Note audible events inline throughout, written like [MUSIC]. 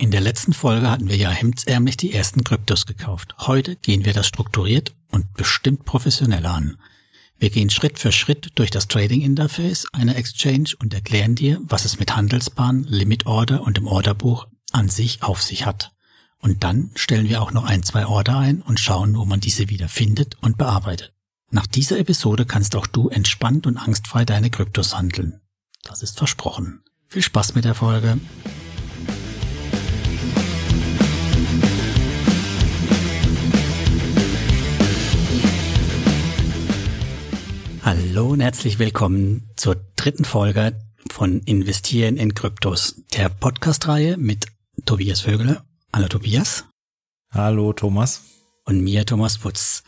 In der letzten Folge hatten wir ja hemdsärmlich die ersten Kryptos gekauft. Heute gehen wir das strukturiert und bestimmt professioneller an. Wir gehen Schritt für Schritt durch das Trading Interface einer Exchange und erklären dir, was es mit Handelsbahn, Limit Order und dem Orderbuch an sich auf sich hat. Und dann stellen wir auch noch ein, zwei Order ein und schauen, wo man diese wieder findet und bearbeitet. Nach dieser Episode kannst auch du entspannt und angstfrei deine Kryptos handeln. Das ist versprochen. Viel Spaß mit der Folge. Hallo und herzlich willkommen zur dritten Folge von Investieren in Kryptos, der Podcast-Reihe mit Tobias Vögele. Hallo Tobias. Hallo Thomas. Und mir Thomas Putz.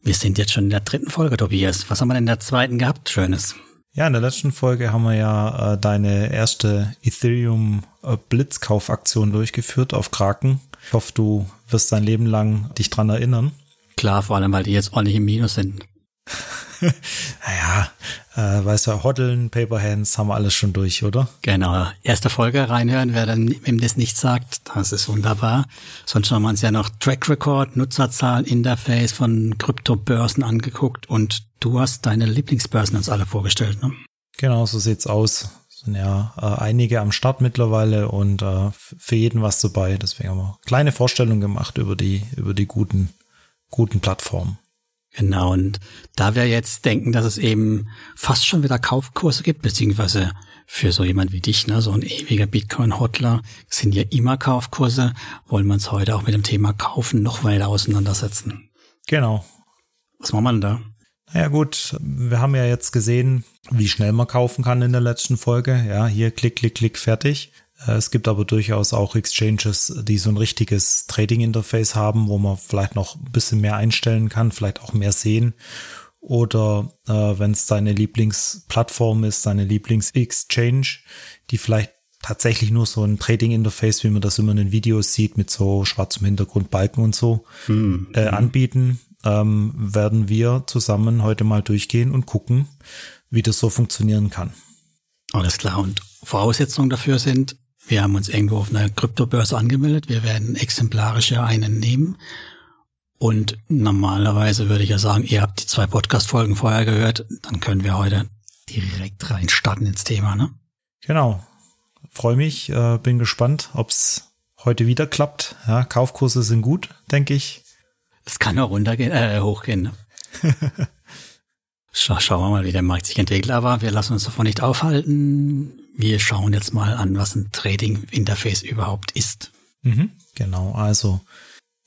Wir sind jetzt schon in der dritten Folge, Tobias. Was haben wir denn in der zweiten gehabt? Schönes. Ja, in der letzten Folge haben wir ja äh, deine erste Ethereum äh, Blitzkaufaktion durchgeführt auf Kraken. Ich hoffe, du wirst dein Leben lang dich dran erinnern. Klar, vor allem, weil die jetzt ordentlich im Minus sind. [LAUGHS] naja, äh, weißt du, Hoddeln, Paper Hands haben wir alles schon durch, oder? Genau. Erste Folge reinhören, wer dann wem das nicht sagt, das ist wunderbar. Sonst haben wir uns ja noch Track Record, Nutzerzahl, Interface von Kryptobörsen angeguckt und du hast deine Lieblingsbörsen uns alle vorgestellt, ne? Genau, so sieht's aus. Sind ja äh, einige am Start mittlerweile und äh, für jeden was dabei. Deswegen haben wir kleine Vorstellungen gemacht über die, über die guten, guten Plattformen. Genau, und da wir jetzt denken, dass es eben fast schon wieder Kaufkurse gibt, beziehungsweise für so jemand wie dich, ne, so ein ewiger Bitcoin-Hodler, sind ja immer Kaufkurse, wollen wir uns heute auch mit dem Thema Kaufen noch weiter auseinandersetzen. Genau. Was machen wir denn da? Naja gut, wir haben ja jetzt gesehen, wie schnell man kaufen kann in der letzten Folge. Ja, hier klick, klick, klick, fertig. Äh, es gibt aber durchaus auch Exchanges, die so ein richtiges Trading-Interface haben, wo man vielleicht noch ein bisschen mehr einstellen kann, vielleicht auch mehr sehen. Oder äh, wenn es deine Lieblingsplattform ist, deine Lieblings-Exchange, die vielleicht tatsächlich nur so ein Trading-Interface, wie man das immer in den Videos sieht, mit so schwarzem Hintergrund, Balken und so, hm. äh, anbieten, ähm, werden wir zusammen heute mal durchgehen und gucken, wie das so funktionieren kann. Alles klar. Und Voraussetzungen dafür sind, wir haben uns irgendwo auf einer Kryptobörse angemeldet. Wir werden exemplarisch ja einen nehmen. Und normalerweise würde ich ja sagen, ihr habt die zwei Podcast-Folgen vorher gehört, dann können wir heute direkt rein starten ins Thema, ne? Genau. Freue mich, äh, bin gespannt, ob es heute wieder klappt. Ja, Kaufkurse sind gut, denke ich. Es kann auch runtergehen, äh, hochgehen. Ne? [LAUGHS] Schau, schauen wir mal, wie der Markt sich entwickelt. Aber wir lassen uns davon nicht aufhalten. Wir schauen jetzt mal an, was ein Trading Interface überhaupt ist. Mhm, genau, also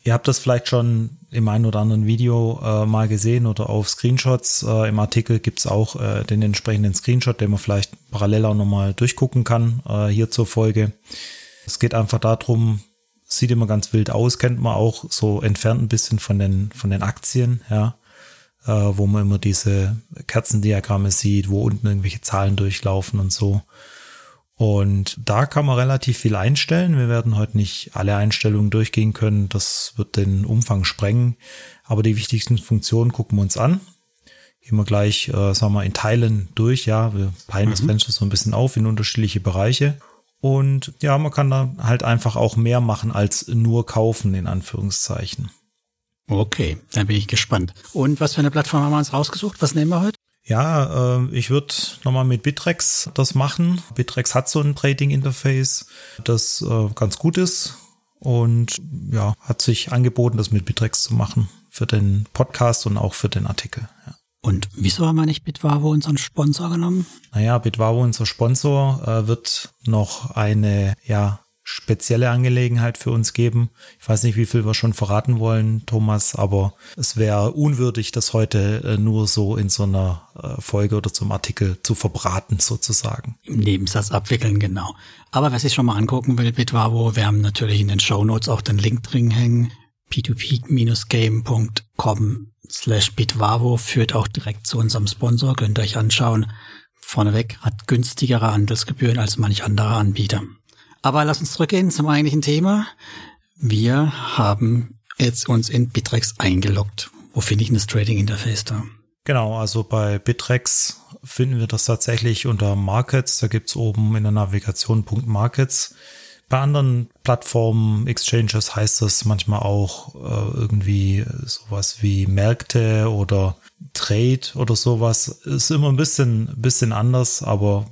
ihr habt das vielleicht schon im einen oder anderen Video äh, mal gesehen oder auf Screenshots. Äh, Im Artikel gibt's auch äh, den entsprechenden Screenshot, den man vielleicht parallel auch nochmal durchgucken kann, äh, hier zur Folge. Es geht einfach darum, sieht immer ganz wild aus, kennt man auch so entfernt ein bisschen von den, von den Aktien, ja äh, wo man immer diese Kerzendiagramme sieht, wo unten irgendwelche Zahlen durchlaufen und so. Und da kann man relativ viel einstellen. Wir werden heute nicht alle Einstellungen durchgehen können. Das wird den Umfang sprengen. Aber die wichtigsten Funktionen gucken wir uns an. Gehen wir gleich, äh, sagen wir, in Teilen durch. Ja, wir peilen mhm. das Fenster so ein bisschen auf in unterschiedliche Bereiche. Und ja, man kann da halt einfach auch mehr machen als nur kaufen, in Anführungszeichen. Okay, dann bin ich gespannt. Und was für eine Plattform haben wir uns rausgesucht? Was nehmen wir heute? Ja, äh, ich würde nochmal mit Bitrex das machen. Bitrex hat so ein Trading-Interface, das äh, ganz gut ist und ja, hat sich angeboten, das mit Bitrex zu machen für den Podcast und auch für den Artikel. Ja. Und wieso haben wir nicht Bitwavo unseren Sponsor genommen? Naja, Bitwavo unser Sponsor äh, wird noch eine ja spezielle Angelegenheit für uns geben. Ich weiß nicht, wie viel wir schon verraten wollen, Thomas, aber es wäre unwürdig, das heute äh, nur so in so einer äh, Folge oder zum Artikel zu verbraten, sozusagen. Im Nebensatz abwickeln, genau. Aber wer sich schon mal angucken will, Bitwavo, wir haben natürlich in den Show Notes auch den Link drin hängen. p2p-game.com slash bitwavo führt auch direkt zu unserem Sponsor, könnt ihr euch anschauen. Vorneweg hat günstigere Handelsgebühren als manch anderer Anbieter. Aber lass uns zurückgehen zum eigentlichen Thema. Wir haben jetzt uns in Bitrex eingeloggt. Wo finde ich denn das Trading Interface da? Genau, also bei Bitrex finden wir das tatsächlich unter Markets. Da gibt's oben in der Navigation Punkt Markets. Bei anderen Plattformen, Exchanges heißt das manchmal auch äh, irgendwie sowas wie Märkte oder Trade oder sowas. Ist immer ein bisschen, bisschen anders, aber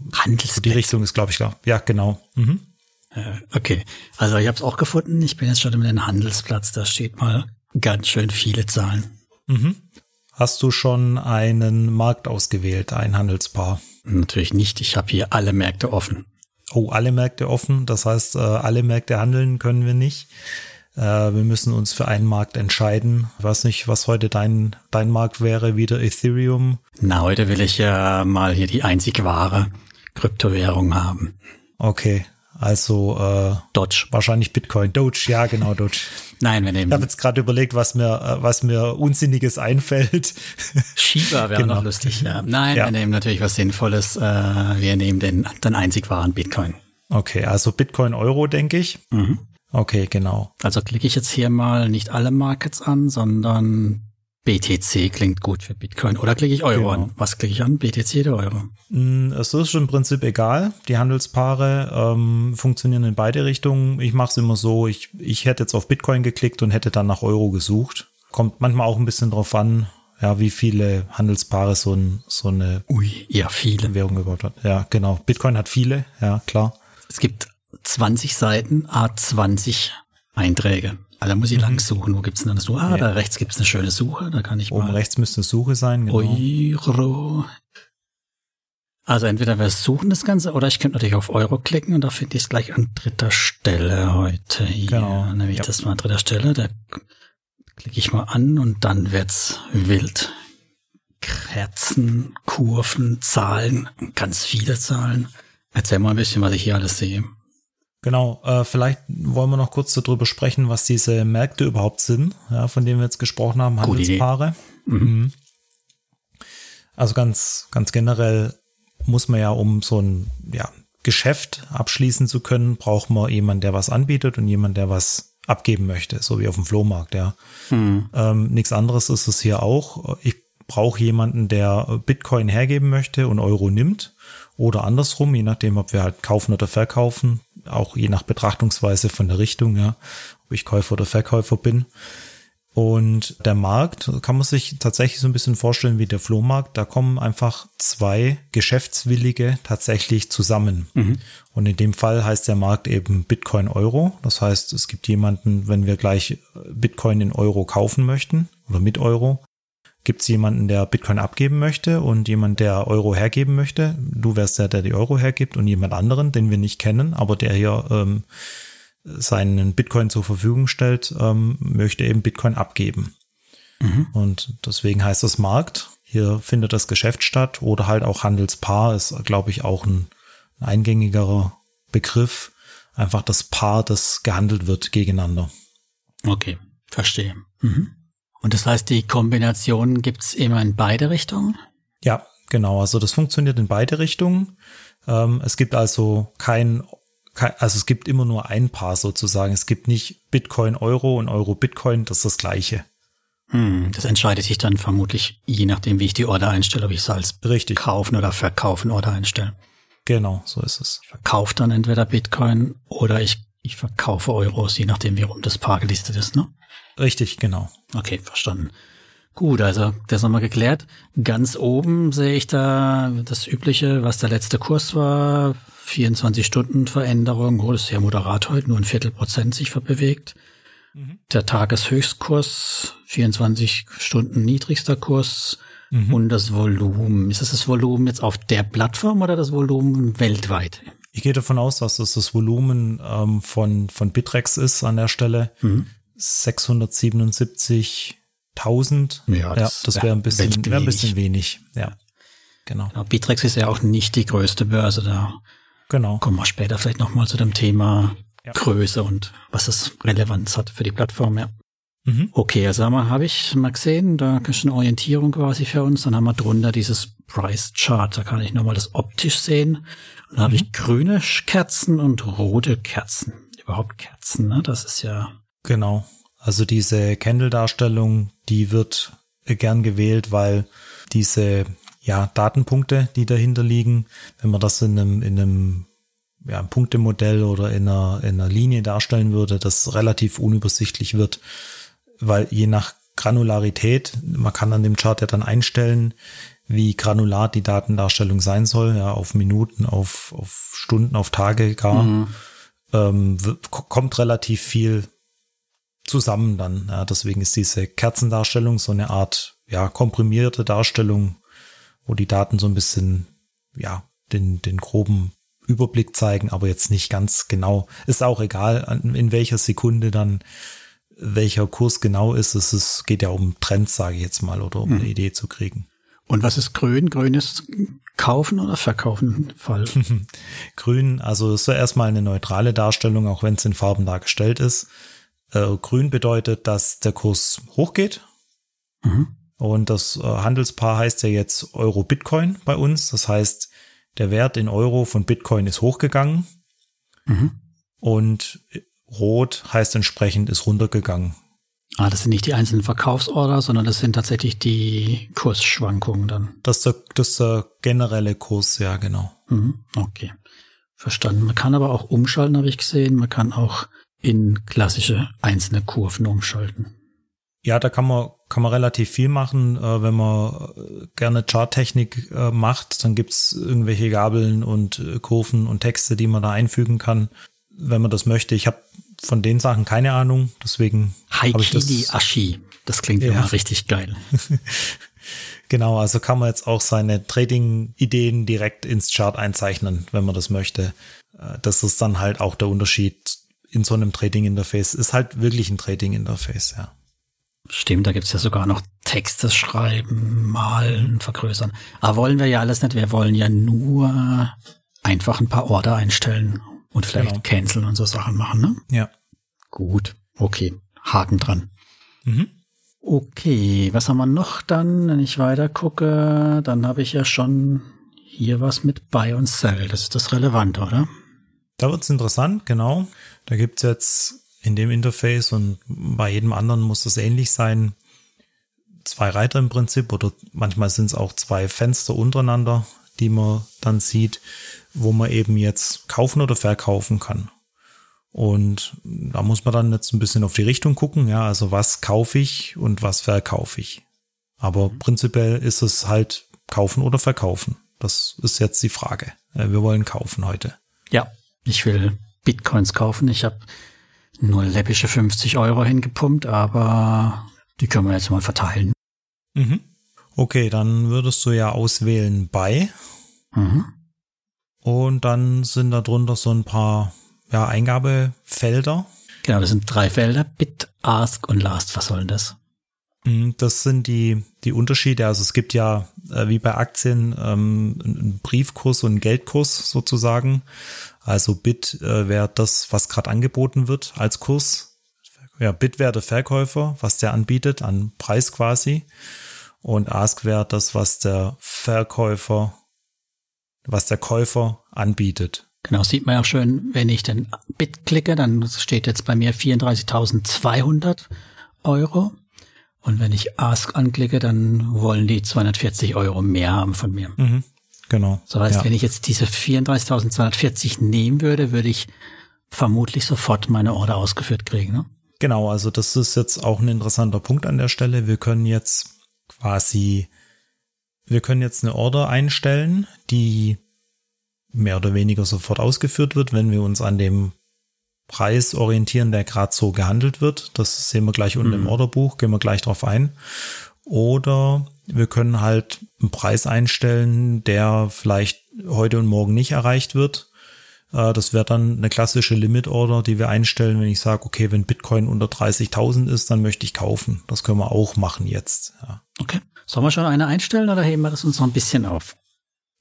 die Richtung ist, glaube ich, klar. Ja, genau. Mhm. Äh, Okay, also ich habe es auch gefunden. Ich bin jetzt schon über den Handelsplatz. Da steht mal ganz schön viele Zahlen. Mhm. Hast du schon einen Markt ausgewählt, ein Handelspaar? Natürlich nicht. Ich habe hier alle Märkte offen. Oh, alle Märkte offen. Das heißt, äh, alle Märkte handeln können wir nicht. Äh, Wir müssen uns für einen Markt entscheiden. Ich weiß nicht, was heute dein, dein Markt wäre. Wieder Ethereum. Na, heute will ich ja mal hier die einzig wahre Kryptowährung haben. Okay, also äh, Dodge. wahrscheinlich Bitcoin. Doge, ja genau, Doge. [LAUGHS] Nein, wir Ich habe nehmen jetzt gerade überlegt, was mir, äh, was mir Unsinniges einfällt. [LAUGHS] Shiba, wäre Genau. noch lustig. Ja. Nein, Ja. wir nehmen natürlich was Sinnvolles. Äh, wir nehmen den, den einzig wahren Bitcoin. Okay, also Bitcoin Euro, denke ich. Mhm. Okay, genau. Also klicke ich jetzt hier mal nicht alle Markets an, sondern BTC klingt gut für Bitcoin. Oder klicke ich Euro Genau. an? Was klicke ich an? BTC oder Euro? Mm, Es ist im Prinzip egal. Die Handelspaare ähm, funktionieren in beide Richtungen. Ich mache es immer so, ich, ich hätte jetzt auf Bitcoin geklickt und hätte dann nach Euro gesucht. Kommt manchmal auch ein bisschen drauf an, ja, wie viele Handelspaare so, ein, so eine Ui, ja, viele. Währung überhaupt hat. Ja, genau. Bitcoin hat viele, ja, klar. Es gibt 20 Seiten, A20 Einträge. Also da muss ich lang suchen. Wo gibt's denn das? Ah, da rechts gibt's eine schöne Suche. Da kann ich Oben mal rechts müsste eine Suche sein, genau. Euro. Also entweder wir suchen das Ganze oder ich könnte natürlich auf Euro klicken und da finde ich es gleich an dritter Stelle heute. Hier Genau. nehme ich Ja. das mal an dritter Stelle. Da klicke ich mal an und dann wird's wild. Kerzen, Kurven, Zahlen, ganz viele Zahlen. Erzähl mal ein bisschen, was ich hier alles sehe. Genau, äh, vielleicht wollen wir noch kurz darüber sprechen, was diese Märkte überhaupt sind, ja, von denen wir jetzt gesprochen haben. Handelspaare. Mhm. Also ganz, ganz generell muss man ja, um so ein ja, Geschäft abschließen zu können, braucht man jemanden, der was anbietet und jemanden, der was abgeben möchte, so wie auf dem Flohmarkt, ja. Ähm, nichts anderes ist es hier auch. Ich brauche jemanden, der Bitcoin hergeben möchte und Euro nimmt oder andersrum, je nachdem, ob wir halt kaufen oder verkaufen, auch je nach Betrachtungsweise von der Richtung, ja, ob ich Käufer oder Verkäufer bin. Und der Markt kann man sich tatsächlich so ein bisschen vorstellen wie der Flohmarkt. Da kommen einfach zwei Geschäftswillige tatsächlich zusammen. Und in dem Fall heißt der Markt eben Bitcoin Euro. Das heißt, es gibt jemanden, wenn wir gleich Bitcoin in Euro kaufen möchten oder mit Euro, gibt es jemanden, der Bitcoin abgeben möchte und jemand, der Euro hergeben möchte. Du wärst der, der die Euro hergibt und jemand anderen, den wir nicht kennen, aber der hier ähm, seinen Bitcoin zur Verfügung stellt, ähm, möchte eben Bitcoin abgeben. Und deswegen heißt das Markt. Hier findet das Geschäft statt oder halt auch Handelspaar ist, glaube ich, auch ein, ein eingängigerer Begriff. Einfach das Paar, das gehandelt wird gegeneinander. Okay, verstehe. Mhm. Und das heißt, die Kombination gibt's immer in beide Richtungen? Ja, genau. Also das funktioniert in beide Richtungen. Ähm, es gibt also kein, kein, also es gibt immer nur ein Paar sozusagen. Es gibt nicht Bitcoin Euro und Euro Bitcoin. Das ist das Gleiche. Hm, das entscheidet sich dann vermutlich je nachdem, wie ich die Order einstelle, ob ich es als Richtig. kaufen oder verkaufen Order einstelle. Genau, so ist es. Ich verkaufe dann entweder Bitcoin oder ich, ich verkaufe Euros, je nachdem, wie rum das Paar gelistet ist, ne? Richtig, genau. Okay, verstanden. Gut, also das haben wir geklärt. Ganz oben sehe ich da das Übliche, was der letzte Kurs war. 24 Stunden Veränderung. Oh, das ist sehr moderat heute, nur ein Viertel Prozent sich verbewegt. Der Tageshöchstkurs, 24 Stunden niedrigster Kurs und das Volumen. Ist das das Volumen jetzt auf der Plattform oder das Volumen weltweit? Ich gehe davon aus, dass das das Volumen ähm, von, von Bitrex ist an der Stelle. 677.000. Ja, ja, das das, wär wäre ein bisschen, wäre ein bisschen wenig. Ja, genau. Genau, Bitrex ist ja auch nicht die größte Börse da. Genau. Kommen wir später vielleicht nochmal zu dem Thema Ja. Größe und was es Relevanz hat für die Plattform, ja. Mhm. Okay, also haben wir, habe ich mal gesehen, da ist eine Orientierung quasi für uns. Dann haben wir drunter dieses Price Chart, da kann ich nochmal das optisch sehen. Und da habe ich grüne Kerzen und rote Kerzen. Überhaupt Kerzen, ne? Das ist ja, Genau. Also diese Candle-Darstellung, die wird äh, gern gewählt, weil diese ja, Datenpunkte, die dahinter liegen, wenn man das in einem, in einem ja, ein Punktemodell oder in einer, in einer Linie darstellen würde, das relativ unübersichtlich wird, weil je nach Granularität, man kann an dem Chart ja dann einstellen, wie granular die Datendarstellung sein soll, ja, auf Minuten, auf, auf Stunden, auf Tage gar, mhm. ähm, kommt relativ viel zusammen dann. Ja, deswegen ist diese Kerzendarstellung so eine Art, ja, komprimierte Darstellung, wo die Daten so ein bisschen, ja, den, den groben Überblick zeigen, aber jetzt nicht ganz genau. Ist auch egal, in welcher Sekunde dann welcher Kurs genau ist. Es ist, geht ja um Trends, sage ich jetzt mal, oder um hm. eine Idee zu kriegen. Und was ist grün? Grün ist kaufen oder verkaufen Fall. [LAUGHS] grün, also ist ja erstmal eine neutrale Darstellung, auch wenn es in Farben dargestellt ist. Äh, grün bedeutet, dass der Kurs hochgeht. Mhm. Und das äh, Handelspaar heißt ja jetzt Euro-Bitcoin bei uns. Das heißt, der Wert in Euro von Bitcoin ist hochgegangen. Mhm. Und rot heißt entsprechend ist runtergegangen. Ah, das sind nicht die einzelnen Verkaufsorder, sondern das sind tatsächlich die Kursschwankungen dann. Das ist der, das ist der generelle Kurs, ja, genau. Mhm, okay. Verstanden. Man kann aber auch umschalten, habe ich gesehen. Man kann auch in klassische einzelne Kurven umschalten. Ja, da kann man, kann man relativ viel machen. Äh, wenn man äh, gerne Charttechnik äh, macht, dann gibt's irgendwelche Gabeln und äh, Kurven und Texte, die man da einfügen kann, wenn man das möchte. Ich habe von den Sachen keine Ahnung, deswegen habe ich das. Ashi. Das klingt ja richtig geil. [LAUGHS] genau, also kann man jetzt auch seine Trading-Ideen direkt ins Chart einzeichnen, wenn man das möchte. Äh, das ist dann halt auch der Unterschied in so einem Trading-Interface. Ist halt wirklich ein Trading-Interface, ja. Stimmt, da gibt's ja sogar noch Texte schreiben, malen, vergrößern. Aber wollen wir ja alles nicht. Wir wollen ja nur einfach ein paar Order einstellen und vielleicht genau. canceln und so Sachen machen, ne? Ja. Gut, okay. Haken dran. Mhm. Okay, was haben wir noch dann? Wenn ich weiter gucke, dann habe ich ja schon hier was mit Buy und Sell. Das ist das Relevante, oder? Da wird's interessant, genau. Da gibt's jetzt in dem Interface und bei jedem anderen muss das ähnlich sein. Zwei Reiter im Prinzip oder manchmal sind es auch zwei Fenster untereinander, die man dann sieht, wo man eben jetzt kaufen oder verkaufen kann. Und da muss man dann jetzt ein bisschen auf die Richtung gucken, ja, also was kaufe ich und was verkaufe ich. Aber mhm. prinzipiell ist es halt kaufen oder verkaufen. Das ist jetzt die Frage. Wir wollen kaufen heute. Ja, ich will Bitcoins kaufen. Ich habe nur läppische 50 Euro hingepumpt, aber die können wir jetzt mal verteilen. Mhm. Okay, dann würdest du ja auswählen bei. Mhm. Und dann sind da drunter so ein paar ja, Eingabefelder. Genau, das sind drei Felder. Bit, Ask und Last. Was soll das? Mhm, das sind die, die Unterschiede. Also es gibt ja äh, wie bei Aktien ähm, einen Briefkurs und einen Geldkurs sozusagen. Also Bit äh, wäre das, was gerade angeboten wird als Kurs. Ja, Bit wäre der Verkäufer, was der anbietet an Preis quasi. Und Ask wäre das, was der Verkäufer, was der Käufer anbietet. Genau, sieht man ja schön, wenn ich den Bit klicke, dann steht jetzt bei mir 34.200 Euro. Und wenn ich Ask anklicke, dann wollen die 240 Euro mehr haben von mir. Mhm. Genau. So heißt, ja. wenn ich jetzt diese 34.240 nehmen würde, würde ich vermutlich sofort meine Order ausgeführt kriegen. Ne? Genau, also das ist jetzt auch ein interessanter Punkt an der Stelle. Wir können jetzt quasi, wir können jetzt eine Order einstellen, die mehr oder weniger sofort ausgeführt wird, wenn wir uns an dem Preis orientieren, der gerade so gehandelt wird. Das sehen wir gleich unten mhm. im Orderbuch, gehen wir gleich drauf ein. Oder wir können halt einen Preis einstellen, der vielleicht heute und morgen nicht erreicht wird. Äh, das wäre dann eine klassische Limit Order, die wir einstellen, wenn ich sage, okay, wenn Bitcoin unter 30.000 ist, dann möchte ich kaufen. Das können wir auch machen jetzt. Ja. Okay. Sollen wir schon eine einstellen oder heben wir das uns noch ein bisschen auf?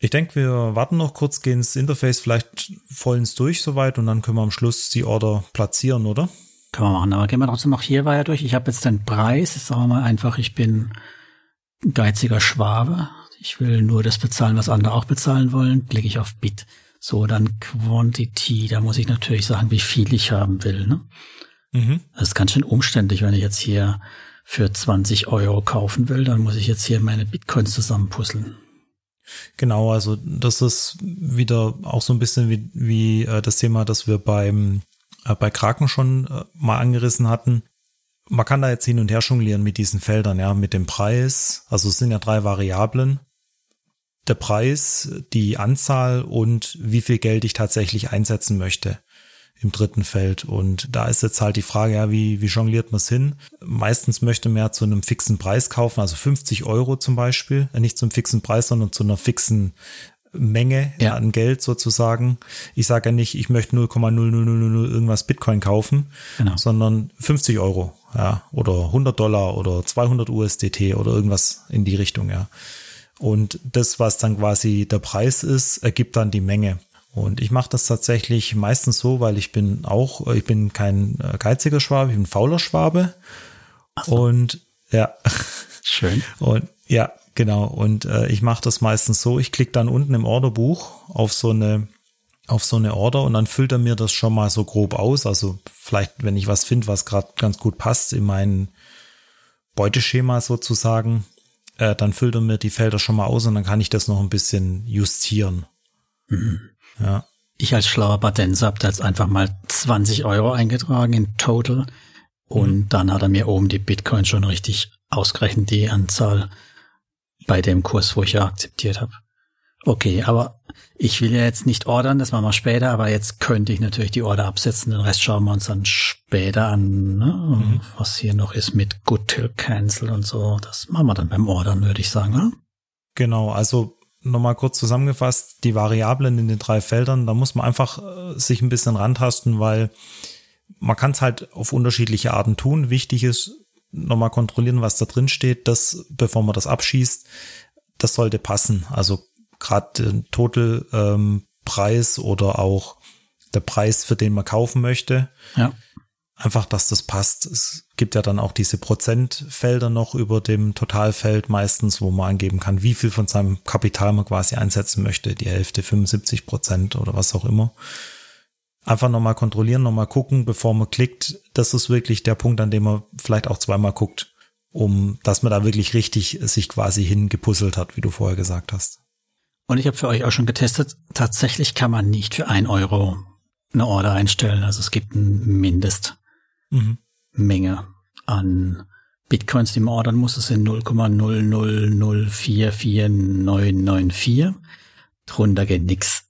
Ich denke, wir warten noch kurz, gehen das Interface vielleicht vollends durch soweit und dann können wir am Schluss die Order platzieren, oder? Können wir machen, aber gehen wir trotzdem noch hier weiter durch. Ich habe jetzt den Preis, sagen wir mal einfach, ich bin geiziger Schwabe. Ich will nur das bezahlen, was andere auch bezahlen wollen. Klicke ich auf Bit. So, dann Quantity. Da muss ich natürlich sagen, wie viel ich haben will. Ne? Mhm. Das ist ganz schön umständlich, wenn ich jetzt hier für 20 Euro kaufen will, dann muss ich jetzt hier meine Bitcoins zusammenpuzzeln. Genau, also das ist wieder auch so ein bisschen wie, wie äh, das Thema, das wir beim äh, bei Kraken schon äh, mal angerissen hatten. Man kann da jetzt hin und her jonglieren mit diesen Feldern, ja, mit dem Preis. Also es sind ja drei Variablen. Der Preis, die Anzahl und wie viel Geld ich tatsächlich einsetzen möchte im dritten Feld. Und da ist jetzt halt die Frage, ja, wie, wie jongliert man es hin? Meistens möchte man ja zu einem fixen Preis kaufen, also 50 Euro zum Beispiel, nicht zum fixen Preis, sondern zu einer fixen Menge ja. an Geld sozusagen. Ich sage ja nicht, ich möchte 0,0000 irgendwas Bitcoin kaufen, genau. sondern 50 Euro, ja, oder 100 Dollar oder 200 USDT oder irgendwas in die Richtung, ja. Und das, was dann quasi der Preis ist, ergibt dann die Menge. Und ich mache das tatsächlich meistens so, weil ich bin auch, ich bin kein äh, geiziger Schwabe, ich bin ein fauler Schwabe. So. Und ja. Schön. [LAUGHS] Und ja, genau. Und äh, ich mache das meistens so, ich klicke dann unten im Orderbuch auf so eine auf so eine Order und dann füllt er mir das schon mal so grob aus. Also vielleicht, wenn ich was finde, was gerade ganz gut passt in mein Beuteschema sozusagen, äh, dann füllt er mir die Felder schon mal aus und dann kann ich das noch ein bisschen justieren. Mhm. Ja. Ich als schlauer Badenser habe da jetzt einfach mal 20 Euro eingetragen in Total. Und mhm. dann hat er mir oben die Bitcoin schon richtig ausgerechnet, die Anzahl bei dem Kurs, wo ich ja akzeptiert habe. Okay, aber ich will ja jetzt nicht ordern, das machen wir später, aber jetzt könnte ich natürlich die Order absetzen, den Rest schauen wir uns dann später an, ne? mhm. was hier noch ist mit Good Till Cancel und so. Das machen wir dann beim Ordern, würde ich sagen. Ne? Genau, also nochmal kurz zusammengefasst, die Variablen in den drei Feldern, da muss man einfach äh, sich ein bisschen rantasten, weil man kann es halt auf unterschiedliche Arten tun. Wichtig ist, nochmal kontrollieren, was da drin steht, das, bevor man das abschießt, das sollte passen. Also gerade den Total ähm, Preis oder auch der Preis, für den man kaufen möchte. Ja einfach, dass das passt. Es gibt ja dann auch diese Prozentfelder noch über dem Totalfeld meistens, wo man angeben kann, wie viel von seinem Kapital man quasi einsetzen möchte. Die Hälfte, 75 Prozent oder was auch immer. Einfach nochmal kontrollieren, nochmal gucken, bevor man klickt. Das ist wirklich der Punkt, an dem man vielleicht auch zweimal guckt, um, dass man da wirklich richtig sich quasi hingepuzzelt hat, wie du vorher gesagt hast. Und ich habe für euch auch schon getestet, tatsächlich kann man nicht für ein Euro eine Order einstellen. Also es gibt ein Mindest mhm. Menge an Bitcoins, die man ordern muss. Das sind 0,000444994. Drunter geht nix.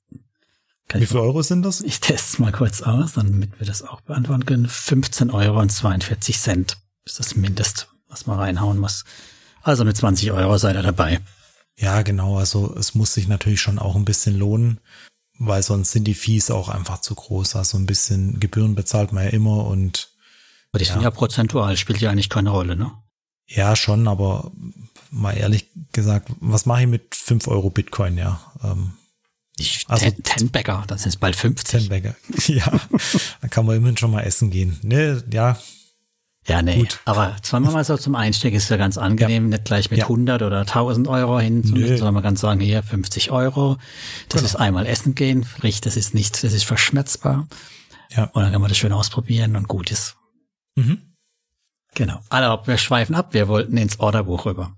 Kann Wie viele Euro sind das? Ich teste es mal kurz aus, damit wir das auch beantworten können. 15 Euro und 42 Cent ist das Mindest, was man reinhauen muss. Also mit 20 Euro seid ihr dabei. Ja, genau. Also es muss sich natürlich schon auch ein bisschen lohnen, weil sonst sind die Fees auch einfach zu groß. Also ein bisschen Gebühren bezahlt man ja immer und aber die ja. sind ja prozentual, spielt ja eigentlich keine Rolle, ne? Ja, schon, aber mal ehrlich gesagt, was mache ich mit 5 Euro Bitcoin, ja? Ähm, ich, also ten, ten Bagger, das sind bald 50. Ten Bagger, [LAUGHS] ja. da kann man immerhin schon mal essen gehen. Ne, ja. Ja, nee, Gut. aber zweimal mal so zum Einstieg ist ja ganz angenehm, ja. nicht gleich mit ja. 100 oder 1000 Euro hin, sondern man kann sagen, hier 50 Euro, das genau. ist einmal essen gehen, sprich, das ist nicht, das ist verschmerzbar. Ja. Und dann kann man das schön ausprobieren und gut ist. Mhm. Genau. Aber wir schweifen ab. Wir wollten ins Orderbuch rüber.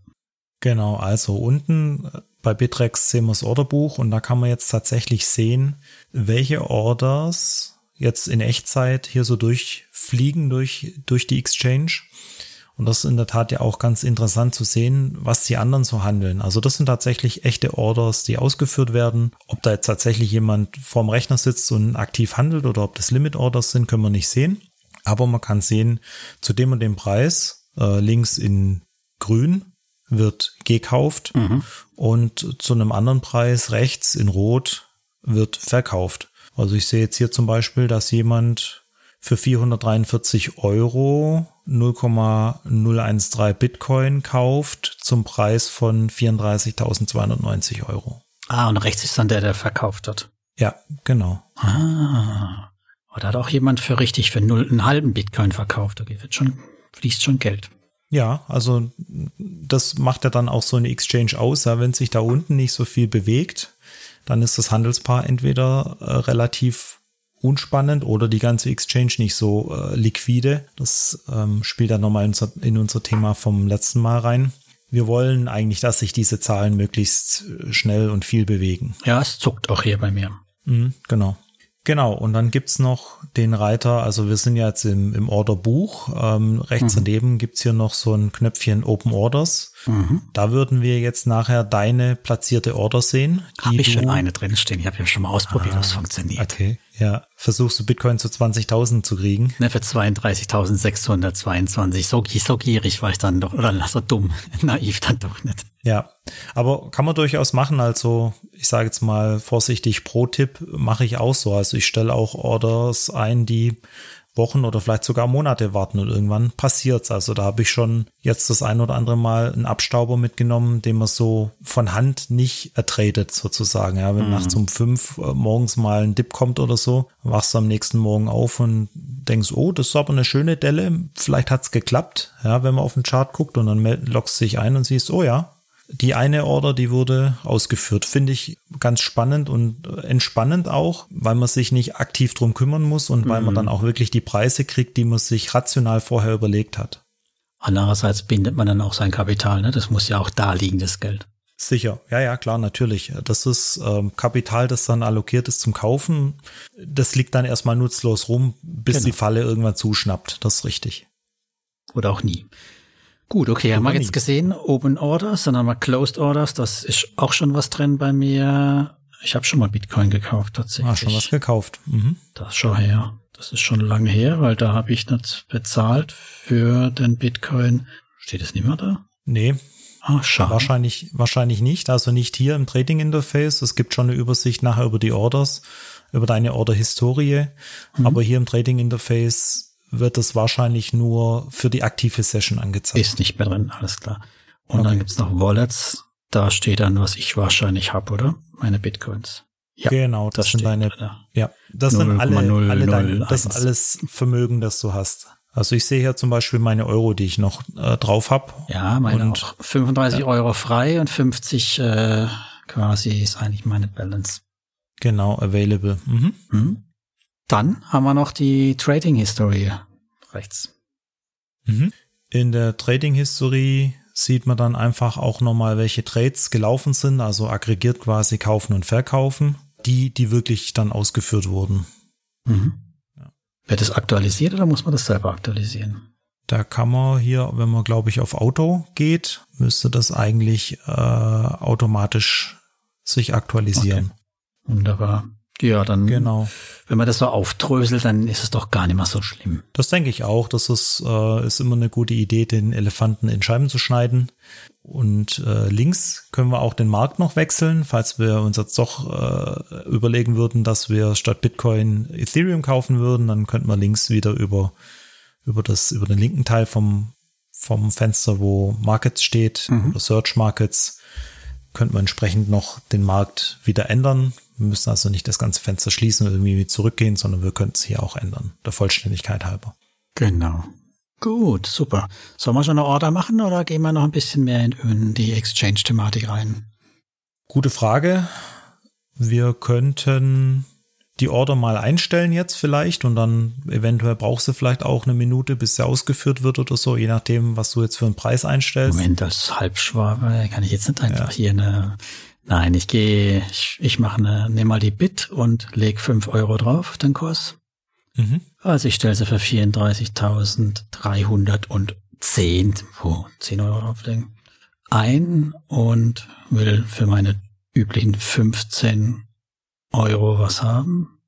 Genau. Also unten äh, bei Bitrex sehen wir das Orderbuch und da kann man jetzt tatsächlich sehen, welche Orders jetzt in Echtzeit hier so durchfliegen durch, durch die Exchange. Und das ist in der Tat ja auch ganz interessant zu sehen, was die anderen so handeln. Also das sind tatsächlich echte Orders, die ausgeführt werden. Ob da jetzt tatsächlich jemand vorm Rechner sitzt und aktiv handelt oder ob das Limit Orders sind, können wir nicht sehen. Aber man kann sehen, zu dem und dem Preis, äh, links in grün wird gekauft mhm. und zu einem anderen Preis rechts in rot wird verkauft. Also ich sehe jetzt hier zum Beispiel, dass jemand für 443 Euro 0,013 Bitcoin kauft zum Preis von 34.290 Euro. Ah, und rechts ist dann der, der verkauft hat. Ja, genau. Ah. Oder hat auch jemand für richtig für null einen halben Bitcoin verkauft? Da wird schon, fließt schon Geld. Ja, also das macht ja dann auch so eine Exchange aus. Ja, wenn sich da unten nicht so viel bewegt, dann ist das Handelspaar entweder äh, relativ unspannend oder die ganze Exchange nicht so äh, liquide. Das ähm, spielt dann nochmal in unser, in unser Thema vom letzten Mal rein. wir wollen eigentlich, dass sich diese Zahlen möglichst äh, schnell und viel bewegen. Ja, es zuckt auch hier bei mir. Mhm, genau. Genau, und dann gibt's noch den Reiter, also wir sind ja jetzt im, im Orderbuch. Ähm, rechts mhm. daneben gibt's hier noch so ein Knöpfchen Open Orders. Mhm. Da würden wir jetzt nachher deine platzierte Order sehen. Habe ich schon eine drin stehen. Ich habe ja schon mal ausprobiert, ah, das funktioniert. Okay, ja. Versuchst du Bitcoin zu 20.000 zu kriegen? Ne, für 32.622. So, so gierig war ich dann doch, oder so dumm, [LAUGHS] naiv dann doch nicht. Ja, aber kann man durchaus machen. Also ich sage jetzt mal vorsichtig, pro Tipp mache ich auch so. Also ich stelle auch Orders ein, die Wochen oder vielleicht sogar Monate warten und irgendwann passiert's. Also da habe ich schon jetzt das ein oder andere Mal einen Abstauber mitgenommen, den man so von Hand nicht ertradet sozusagen. Ja, wenn mhm. nachts um fünf äh, morgens mal ein Dip kommt oder so, wachst du am nächsten Morgen auf und denkst, oh, das ist aber eine schöne Delle. Vielleicht hat's geklappt. Ja, wenn man auf den Chart guckt und dann loggst du dich ein und siehst, oh ja, die eine Order, die wurde ausgeführt. Finde ich ganz spannend und entspannend auch, weil man sich nicht aktiv drum kümmern muss und mhm. weil man mhm. dann auch wirklich die Preise kriegt, die man sich rational vorher überlegt hat. Andererseits bindet man dann auch sein Kapital, ne? Das muss ja auch da liegen, das Geld. Sicher, ja, ja, klar, natürlich. Das ist ähm, Kapital, das dann allokiert ist zum Kaufen. Das liegt dann erstmal nutzlos rum, bis genau. die Falle irgendwann zuschnappt. Das ist richtig. Oder auch nie. Gut, okay, haben wir jetzt gesehen, Open Orders, dann haben wir Closed Orders, das ist auch schon was drin bei mir. Ich habe schon mal Bitcoin gekauft tatsächlich. Ah, schon was gekauft. Mhm. Das schon her. Das ist schon lange her, weil da habe ich nicht bezahlt für den Bitcoin. Steht es nicht mehr da? Nee. Ah, schade. Wahrscheinlich, wahrscheinlich nicht. Also nicht hier im Trading Interface. Es gibt schon eine Übersicht nachher über die Orders, über deine Order-Historie. Mhm. Aber hier im Trading Interface wird es wahrscheinlich nur für die aktive Session angezeigt. Ist nicht mehr drin, alles klar. Und okay. dann gibt's noch Wallets. Da steht dann, was ich wahrscheinlich habe, oder? Meine Bitcoins. Ja, genau, das, das sind deine, drin. ja, das 0, sind alle, 0, alle 0, deine, das alles Vermögen, das du hast. Also ich sehe hier zum Beispiel meine Euro, die ich noch äh, drauf habe. Ja, meine und, auch 35 ja. Euro frei und 50 äh, quasi ist eigentlich meine Balance. Genau, available. Mhm. Mhm. Dann haben wir noch die Trading History rechts. Mhm. In der Trading History sieht man dann einfach auch nochmal, welche Trades gelaufen sind, also aggregiert quasi kaufen und verkaufen, die, die wirklich dann ausgeführt wurden. Mhm. Ja. Wird das aktualisiert oder muss man das selber aktualisieren? Da kann man hier, wenn man glaube ich auf Auto geht, müsste das eigentlich äh, automatisch sich aktualisieren. Okay. Wunderbar. Ja, dann, genau. wenn man das so aufdröselt, dann ist es doch gar nicht mehr so schlimm. Das denke ich auch. Das ist, äh, ist immer eine gute Idee, den Elefanten in Scheiben zu schneiden. Und äh, links können wir auch den Markt noch wechseln, falls wir uns jetzt doch äh, überlegen würden, dass wir statt Bitcoin Ethereum kaufen würden, dann könnten wir links wieder über, über das, über den linken Teil vom, vom Fenster, wo Markets steht, mhm. oder Search Markets, könnten wir entsprechend noch den Markt wieder ändern. Wir müssen also nicht das ganze Fenster schließen und irgendwie zurückgehen, sondern wir können es hier auch ändern, der Vollständigkeit halber. Genau. Gut, super. Sollen wir schon eine Order machen oder gehen wir noch ein bisschen mehr in, in die Exchange-Thematik rein? Gute Frage. Wir könnten die Order mal einstellen jetzt vielleicht und dann eventuell brauchst du vielleicht auch eine Minute, bis sie ausgeführt wird oder so, je nachdem, was du jetzt für einen Preis einstellst. Moment, das Halbschwabe kann ich jetzt nicht einfach ja. hier eine Nein, ich gehe, ich, ich mache eine, nehme mal die Bit und leg fünf Euro drauf, den Kurs. Mhm. Also ich stelle sie für 34.310, wo 10 Euro drauflegen, ein und will für meine üblichen 15 Euro was haben.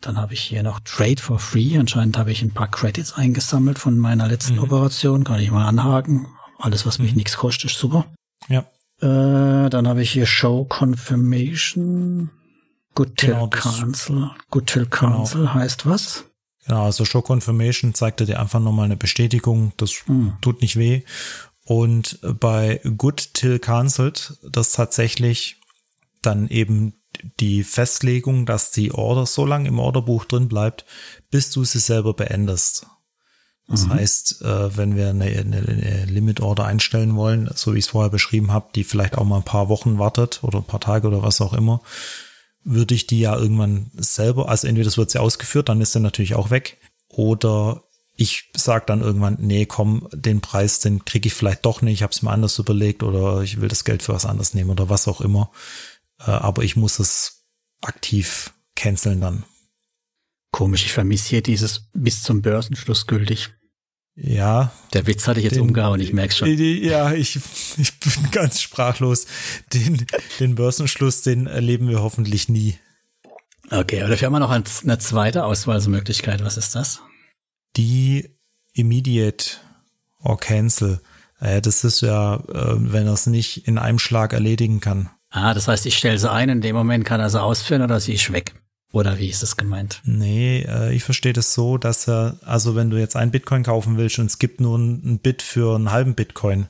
Dann habe ich hier noch Trade for Free. Anscheinend habe ich ein paar Credits eingesammelt von meiner letzten mhm. Operation. Kann ich mal anhaken. Alles, was mich mhm. nichts kostet, ist super. Ja. Äh, dann habe ich hier Show Confirmation. Good Till genau, Cancel. Good Till genau. Cancel genau. heißt was? Genau, also Show Confirmation zeigte dir einfach nochmal eine Bestätigung. Das hm. tut nicht weh. Und bei Good Till Cancelled, das tatsächlich dann eben die Festlegung, dass die Order so lange im Orderbuch drin bleibt, bis du sie selber beendest. Das mhm. heißt, äh, wenn wir eine, eine, eine Limit Order einstellen wollen, so wie ich es vorher beschrieben habe, die vielleicht auch mal ein paar Wochen wartet oder ein paar Tage oder was auch immer, würde ich die ja irgendwann selber, also entweder das wird sie ausgeführt, dann ist sie natürlich auch weg, oder ich sage dann irgendwann, nee, komm, den Preis, den kriege ich vielleicht doch nicht, ich habe es mir anders überlegt oder ich will das Geld für was anderes nehmen oder was auch immer. Äh, aber ich muss es aktiv canceln dann. Komisch, ich vermisse hier dieses bis zum Börsenschluss gültig. Ja. Der Witz hatte ich jetzt den, umgehauen, ich merke schon. Ja, ich, ich bin [LAUGHS] ganz sprachlos. Den, den Börsenschluss, den erleben wir hoffentlich nie. Okay, aber dafür haben wir noch eine zweite Auswahlmöglichkeit. Was ist das? Die Immediate or Cancel. Äh, das ist ja, äh, wenn er es nicht in einem Schlag erledigen kann. Ah, das heißt, ich stelle sie ein, in dem Moment kann er sie ausführen oder sie ist weg. Oder wie ist es gemeint? Nee, äh, ich verstehe das so, dass er, also wenn du jetzt einen Bitcoin kaufen willst und es gibt nur ein Bit für einen halben Bitcoin,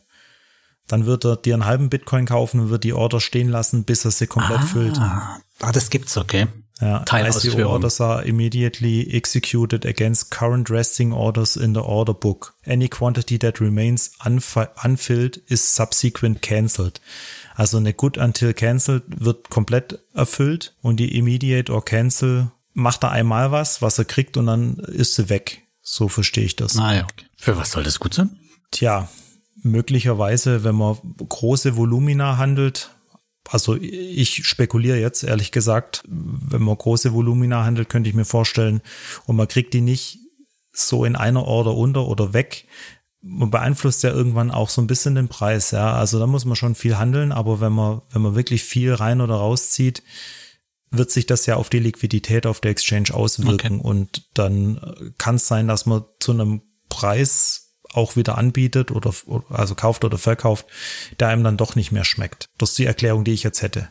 dann wird er dir einen halben Bitcoin kaufen und wird die Order stehen lassen, bis er sie komplett ah, füllt. Ah, das gibt's, okay. Ja, Teilausführung. orders are immediately executed against current resting orders in the order book. Any quantity that remains unfilled is subsequent cancelled. Also eine Good Until Cancelled wird komplett erfüllt und die Immediate or Cancel macht da einmal was, was er kriegt und dann ist sie weg. So verstehe ich das. Ah ja, okay. Für was soll das gut sein? Tja, möglicherweise, wenn man große Volumina handelt, also ich spekuliere jetzt, ehrlich gesagt, wenn man große Volumina handelt, könnte ich mir vorstellen, und man kriegt die nicht so in einer Order unter oder weg, man beeinflusst ja irgendwann auch so ein bisschen den Preis, ja. Also da muss man schon viel handeln, aber wenn man, wenn man wirklich viel rein oder rauszieht, wird sich das ja auf die Liquidität auf der Exchange auswirken. Okay. Und dann kann es sein, dass man zu einem Preis auch wieder anbietet oder also kauft oder verkauft, der einem dann doch nicht mehr schmeckt. Das ist die Erklärung, die ich jetzt hätte.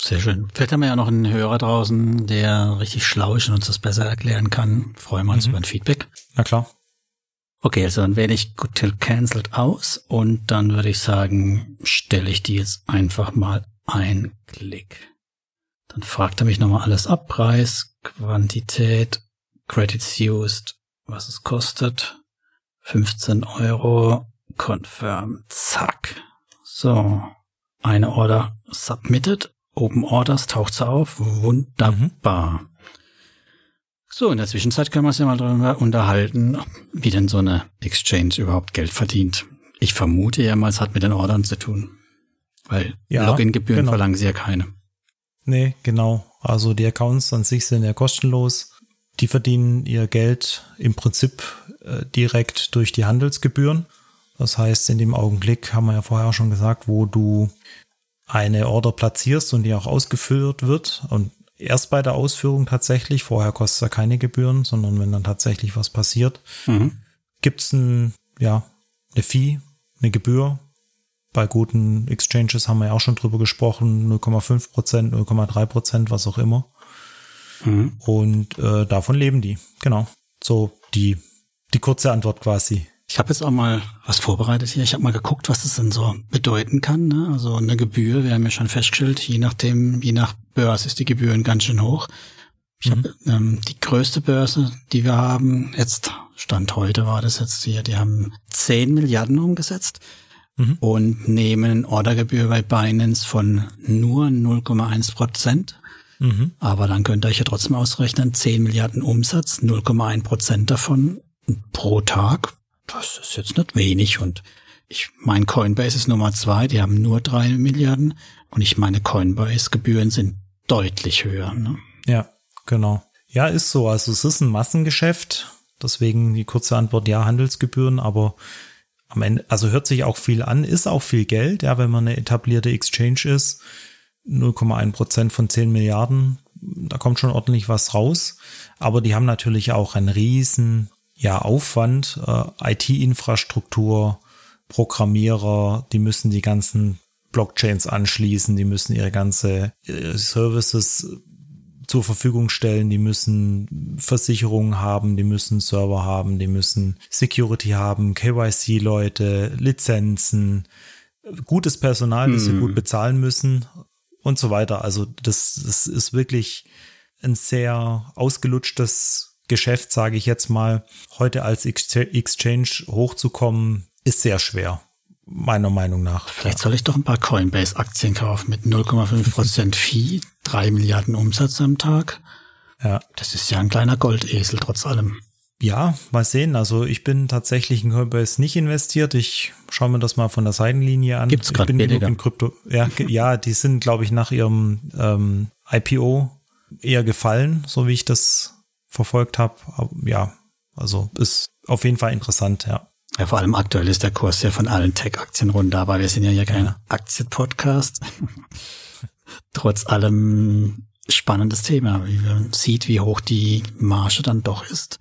Sehr schön. Vielleicht haben wir ja noch einen Hörer draußen, der richtig schlau ist und uns das besser erklären kann. Freuen wir uns mhm. über ein Feedback. Na klar. Okay, also dann wähle ich Good Till Cancelled aus und dann würde ich sagen, stelle ich die jetzt einfach mal ein Klick. Dann fragt er mich nochmal alles ab. Preis, Quantität, Credits used, was es kostet. 15 Euro, confirm, zack. So, eine Order submitted, Open Orders taucht sie auf, wunderbar. Mhm. So, in der Zwischenzeit können wir uns ja mal darüber unterhalten, wie denn so eine Exchange überhaupt Geld verdient. Ich vermute ja mal, es hat mit den Ordern zu tun. Weil ja, Login-Gebühren genau. verlangen sie ja keine. Nee, genau. Also die Accounts an sich sind ja kostenlos. Die verdienen ihr Geld im Prinzip äh, direkt durch die Handelsgebühren. Das heißt, in dem Augenblick haben wir ja vorher schon gesagt, wo du eine Order platzierst und die auch ausgeführt wird und erst bei der Ausführung tatsächlich. Vorher kostet er keine Gebühren, sondern wenn dann tatsächlich was passiert, mhm. gibt es ein, ja, eine Fee, eine Gebühr. Bei guten Exchanges haben wir ja auch schon drüber gesprochen, 0,5 Prozent, 0,3 Prozent, was auch immer. Mhm. Und äh, davon leben die, genau. So die, die kurze Antwort quasi. Ich habe jetzt auch mal was vorbereitet hier. Ich habe mal geguckt, was das denn so bedeuten kann. Ne? Also eine Gebühr, wir haben ja schon festgestellt, je nachdem, je nach Börse ist die Gebühren ganz schön hoch. Ich mhm. habe ähm, die größte Börse, die wir haben, jetzt Stand heute war das jetzt hier, die haben 10 Milliarden umgesetzt mhm. und nehmen Ordergebühr bei Binance von nur 0,1 Prozent. Mhm. Aber dann könnt ihr euch ja trotzdem ausrechnen, 10 Milliarden Umsatz, 0,1 Prozent davon pro Tag das ist jetzt nicht wenig und ich mein Coinbase ist Nummer zwei, die haben nur drei Milliarden und ich meine Coinbase-Gebühren sind deutlich höher. Ne? Ja, genau. Ja, ist so. Also es ist ein Massengeschäft. Deswegen die kurze Antwort, ja, Handelsgebühren, aber am Ende, also hört sich auch viel an, ist auch viel Geld, ja, wenn man eine etablierte Exchange ist. 0,1 Prozent von 10 Milliarden, da kommt schon ordentlich was raus. Aber die haben natürlich auch einen riesen ja, Aufwand, äh, IT-Infrastruktur, Programmierer, die müssen die ganzen Blockchains anschließen, die müssen ihre ganze ihre Services zur Verfügung stellen, die müssen Versicherungen haben, die müssen Server haben, die müssen Security haben, KYC-Leute, Lizenzen, gutes Personal, das hm. sie gut bezahlen müssen und so weiter. Also das, das ist wirklich ein sehr ausgelutschtes Geschäft, sage ich jetzt mal, heute als Exchange hochzukommen, ist sehr schwer. Meiner Meinung nach. Vielleicht soll ich doch ein paar Coinbase-Aktien kaufen mit 0,5% Fee, 3 Milliarden Umsatz am Tag. Ja. Das ist ja ein kleiner Goldesel trotz allem. Ja, mal sehen. Also ich bin tatsächlich in Coinbase nicht investiert. Ich schaue mir das mal von der Seitenlinie an. Gibt's gerade billiger. In Krypto. Ja, ja, die sind, glaube ich, nach ihrem ähm, IPO eher gefallen, so wie ich das verfolgt habe. Ja, also ist auf jeden Fall interessant, ja. Ja, vor allem aktuell ist der Kurs ja von allen Tech-Aktien runter, aber wir sind ja hier kein ja. Aktien-Podcast. [LAUGHS] Trotz allem spannendes Thema, wie man sieht, wie hoch die Marge dann doch ist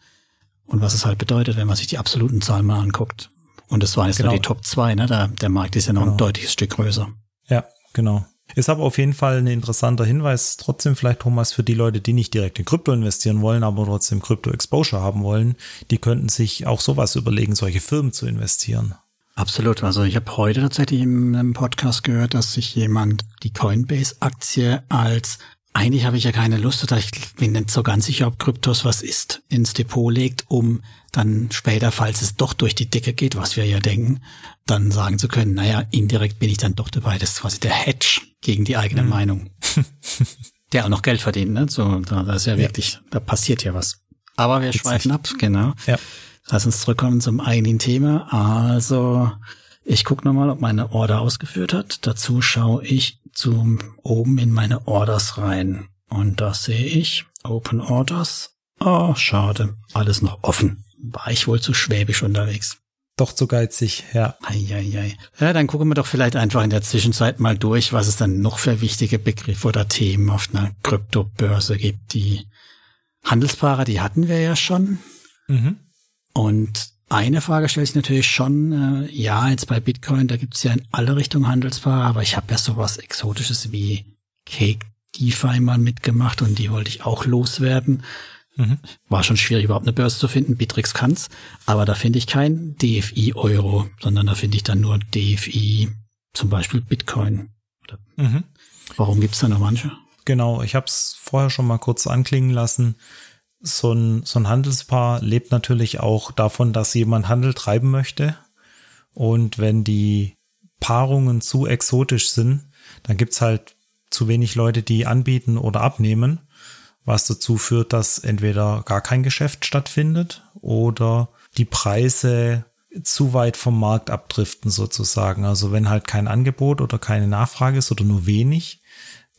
und was es halt bedeutet, wenn man sich die absoluten Zahlen mal anguckt. Und das waren jetzt genau. nur die Top 2, ne? Der, der Markt ist ja noch genau. ein deutliches Stück größer. Ja, genau. Ist aber auf jeden Fall ein interessanter Hinweis, trotzdem vielleicht, Thomas, für die Leute, die nicht direkt in Krypto investieren wollen, aber trotzdem Krypto-Exposure haben wollen, die könnten sich auch sowas überlegen, solche Firmen zu investieren. Absolut. Also ich habe heute tatsächlich in einem Podcast gehört, dass sich jemand die Coinbase-Aktie als eigentlich habe ich ja keine Lust, oder ich bin nicht so ganz sicher, ob Kryptos was ist, ins Depot legt, um dann später, falls es doch durch die Decke geht, was wir ja denken, dann sagen zu können, naja, indirekt bin ich dann doch dabei. Das ist quasi der Hedge gegen die eigene mhm. Meinung. [LAUGHS] der auch noch Geld verdient, ne? So, da, da ist ja, ja wirklich, da passiert ja was. Aber wir Witzig. schweifen ab, genau. Ja. Lass uns zurückkommen zum eigentlichen Thema. Also, ich gucke nochmal, ob meine Order ausgeführt hat. Dazu schaue ich zum oben in meine Orders rein. Und da sehe ich Open Orders. Oh, schade. Alles noch offen. War ich wohl zu schwäbisch unterwegs. Doch zu geizig, ja. Eieiei. Ja, dann gucken wir doch vielleicht einfach in der Zwischenzeit mal durch, was es dann noch für wichtige Begriffe oder Themen auf einer Kryptobörse gibt. Die Handelspaare, die hatten wir ja schon. Mhm. Und eine Frage stellt sich natürlich schon, äh, ja, jetzt bei Bitcoin, da gibt's ja in alle Richtungen Handelspaare, aber ich habe ja sowas Exotisches wie Cake DeFi mal mitgemacht und die wollte ich auch loswerden. Mhm. War schon schwierig, überhaupt eine Börse zu finden. Bittrex kann's, aber da finde ich kein DFI-Euro, sondern da finde ich dann nur DFI, zum Beispiel Bitcoin. Mhm. Warum gibt's da noch manche? Genau, ich habe es vorher schon mal kurz anklingen lassen so ein, so ein Handelspaar lebt natürlich auch davon, dass jemand Handel treiben möchte. Und wenn die Paarungen zu exotisch sind, dann gibt's halt zu wenig Leute, die anbieten oder abnehmen, was dazu führt, dass entweder gar kein Geschäft stattfindet oder die Preise zu weit vom Markt abdriften sozusagen. Also wenn halt kein Angebot oder keine Nachfrage ist oder nur wenig,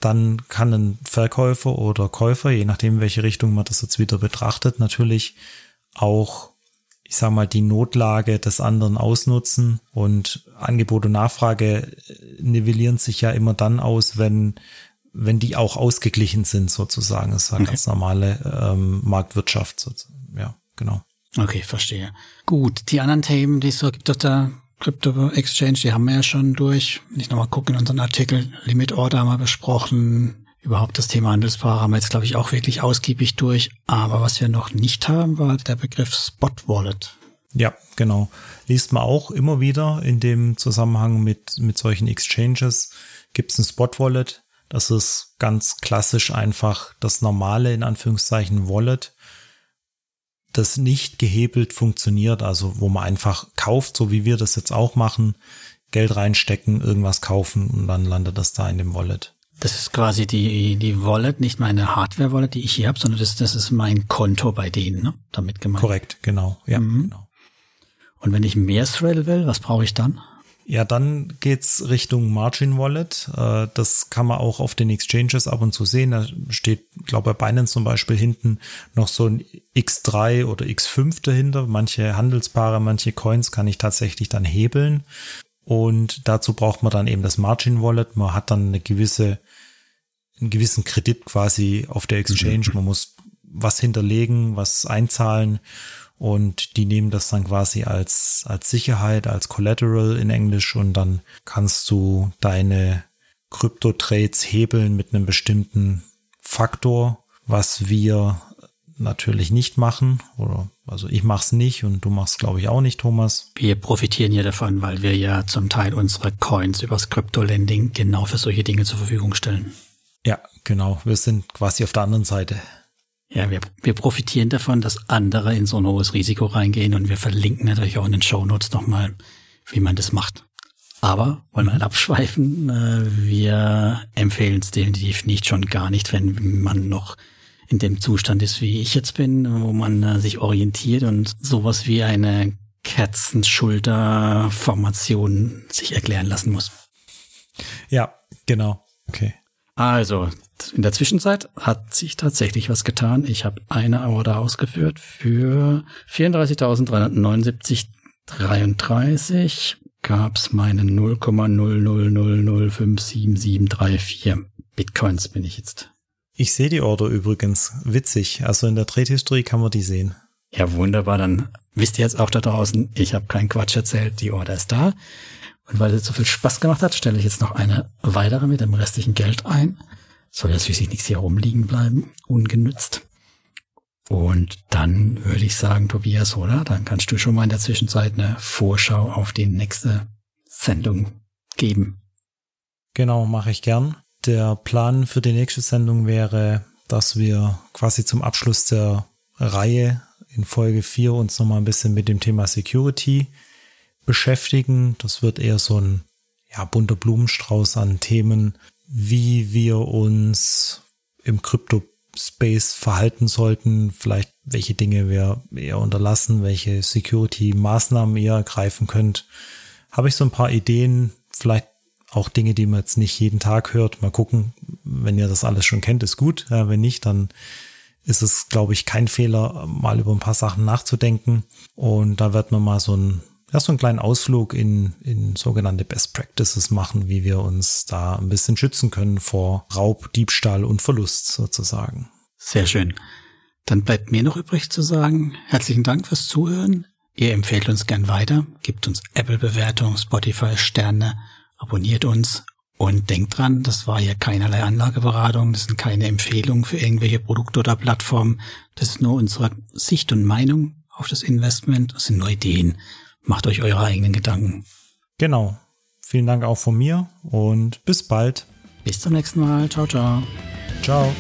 dann kann ein Verkäufer oder Käufer, je nachdem, welche Richtung man das jetzt wieder betrachtet, natürlich auch, ich sag mal, die Notlage des anderen ausnutzen und Angebot und Nachfrage nivellieren sich ja immer dann aus, wenn wenn die auch ausgeglichen sind sozusagen. Das ist eine okay. ganz normale ähm, Marktwirtschaft. Sozusagen. Ja, genau. Okay, verstehe. Gut, die anderen Themen, die es so gibt, da Crypto Exchange, die haben wir ja schon durch. Wenn ich nochmal gucke in unseren Artikel, Limit Order haben wir besprochen. Überhaupt das Thema Handelspaare haben wir jetzt, glaube ich, auch wirklich ausgiebig durch. Aber was wir noch nicht haben, war der Begriff Spot Wallet. Ja, genau. Liest man auch immer wieder in dem Zusammenhang mit, mit solchen Exchanges. Gibt es ein Spot Wallet? Das ist ganz klassisch einfach das normale, in Anführungszeichen, Wallet das nicht gehebelt funktioniert, also wo man einfach kauft, so wie wir das jetzt auch machen, Geld reinstecken, irgendwas kaufen und dann landet das da in dem Wallet. Das ist quasi die, die Wallet, nicht meine Hardware-Wallet, die ich hier habe, sondern das, das ist mein Konto bei denen, ne? Damit gemeint. Korrekt, genau. Ja, mhm. genau. Und wenn ich mehr Thread will, was brauche ich dann? Ja, dann geht's Richtung Margin Wallet. Äh, das kann man auch auf den Exchanges ab und zu sehen. Da steht, glaube ich, bei Binance zum Beispiel hinten noch so ein X3 oder X5 dahinter. Manche Handelspaare, manche Coins kann ich tatsächlich dann hebeln. Und dazu braucht man dann eben das Margin Wallet. Man hat dann eine gewisse, einen gewissen Kredit quasi auf der Exchange. Man muss was hinterlegen, was einzahlen und die nehmen das dann quasi als, als Sicherheit, als Collateral in Englisch und dann kannst du deine Krypto-Trades hebeln mit einem bestimmten Faktor, was wir natürlich nicht machen oder also ich mach's nicht und du machst glaube ich auch nicht, Thomas. Wir profitieren ja davon, weil wir ja zum Teil unsere Coins übers Krypto-Lending genau für solche Dinge zur Verfügung stellen. Ja, genau. Wir sind quasi auf der anderen Seite. Ja, wir, wir profitieren davon, dass andere in so ein hohes Risiko reingehen und wir verlinken natürlich auch in den Show Notes nochmal, wie man das macht. Aber wollen wir nicht abschweifen, äh, wir empfehlen es definitiv nicht, schon gar nicht, wenn man noch in dem Zustand ist, wie ich jetzt bin, wo man äh, sich orientiert und sowas wie eine Kerzenschulterformation sich erklären lassen muss. Ja, genau. Okay. Also, in der Zwischenzeit hat sich tatsächlich was getan. Ich habe eine Order ausgeführt für 34.379,33 gab es meine 0,000057734 Bitcoins bin ich jetzt. Ich sehe die Order übrigens. Witzig. Also in der Trade-History kann man die sehen. Ja, wunderbar. Dann wisst ihr jetzt auch da draußen, ich habe keinen Quatsch erzählt. Die Order ist da. Und weil es so viel Spaß gemacht hat, stelle ich jetzt noch eine weitere mit dem restlichen Geld ein. Soll ja schließlich nichts hier rumliegen bleiben, ungenützt. Und dann würde ich sagen, Tobias, oder? Dann kannst du schon mal in der Zwischenzeit eine Vorschau auf die nächste Sendung geben. Genau, mache ich gern. Der Plan für die nächste Sendung wäre, dass wir quasi zum Abschluss der Reihe in Folge 4 uns nochmal ein bisschen mit dem Thema Security beschäftigen. Das wird eher so ein ja, bunter Blumenstrauß an Themen, wie wir uns im Krypto Space verhalten sollten, vielleicht welche Dinge wir eher unterlassen, welche Security-Maßnahmen ihr ergreifen könnt. Habe ich so ein paar Ideen, vielleicht auch Dinge, die man jetzt nicht jeden Tag hört. Mal gucken, wenn ihr das alles schon kennt, ist gut. Ja, wenn nicht, dann ist es, glaube ich, kein Fehler, mal über ein paar Sachen nachzudenken. Und da wird man mal so ein ja, so einen kleinen Ausflug in, in sogenannte Best Practices machen, wie wir uns da ein bisschen schützen können vor Raub, Diebstahl und Verlust sozusagen. Sehr schön. Dann bleibt mir noch übrig zu sagen, herzlichen Dank fürs Zuhören. Ihr empfehlt uns gern weiter, gebt uns Apple-Bewertung, Spotify-Sterne, abonniert uns und denkt dran, das war hier keinerlei Anlageberatung, das sind keine Empfehlungen für irgendwelche Produkte oder Plattformen. Das ist nur unsere Sicht und Meinung auf das Investment, das sind nur Ideen. Macht euch eure eigenen Gedanken. Genau. Vielen Dank auch von mir und bis bald. Bis zum nächsten Mal. Ciao, ciao. Ciao.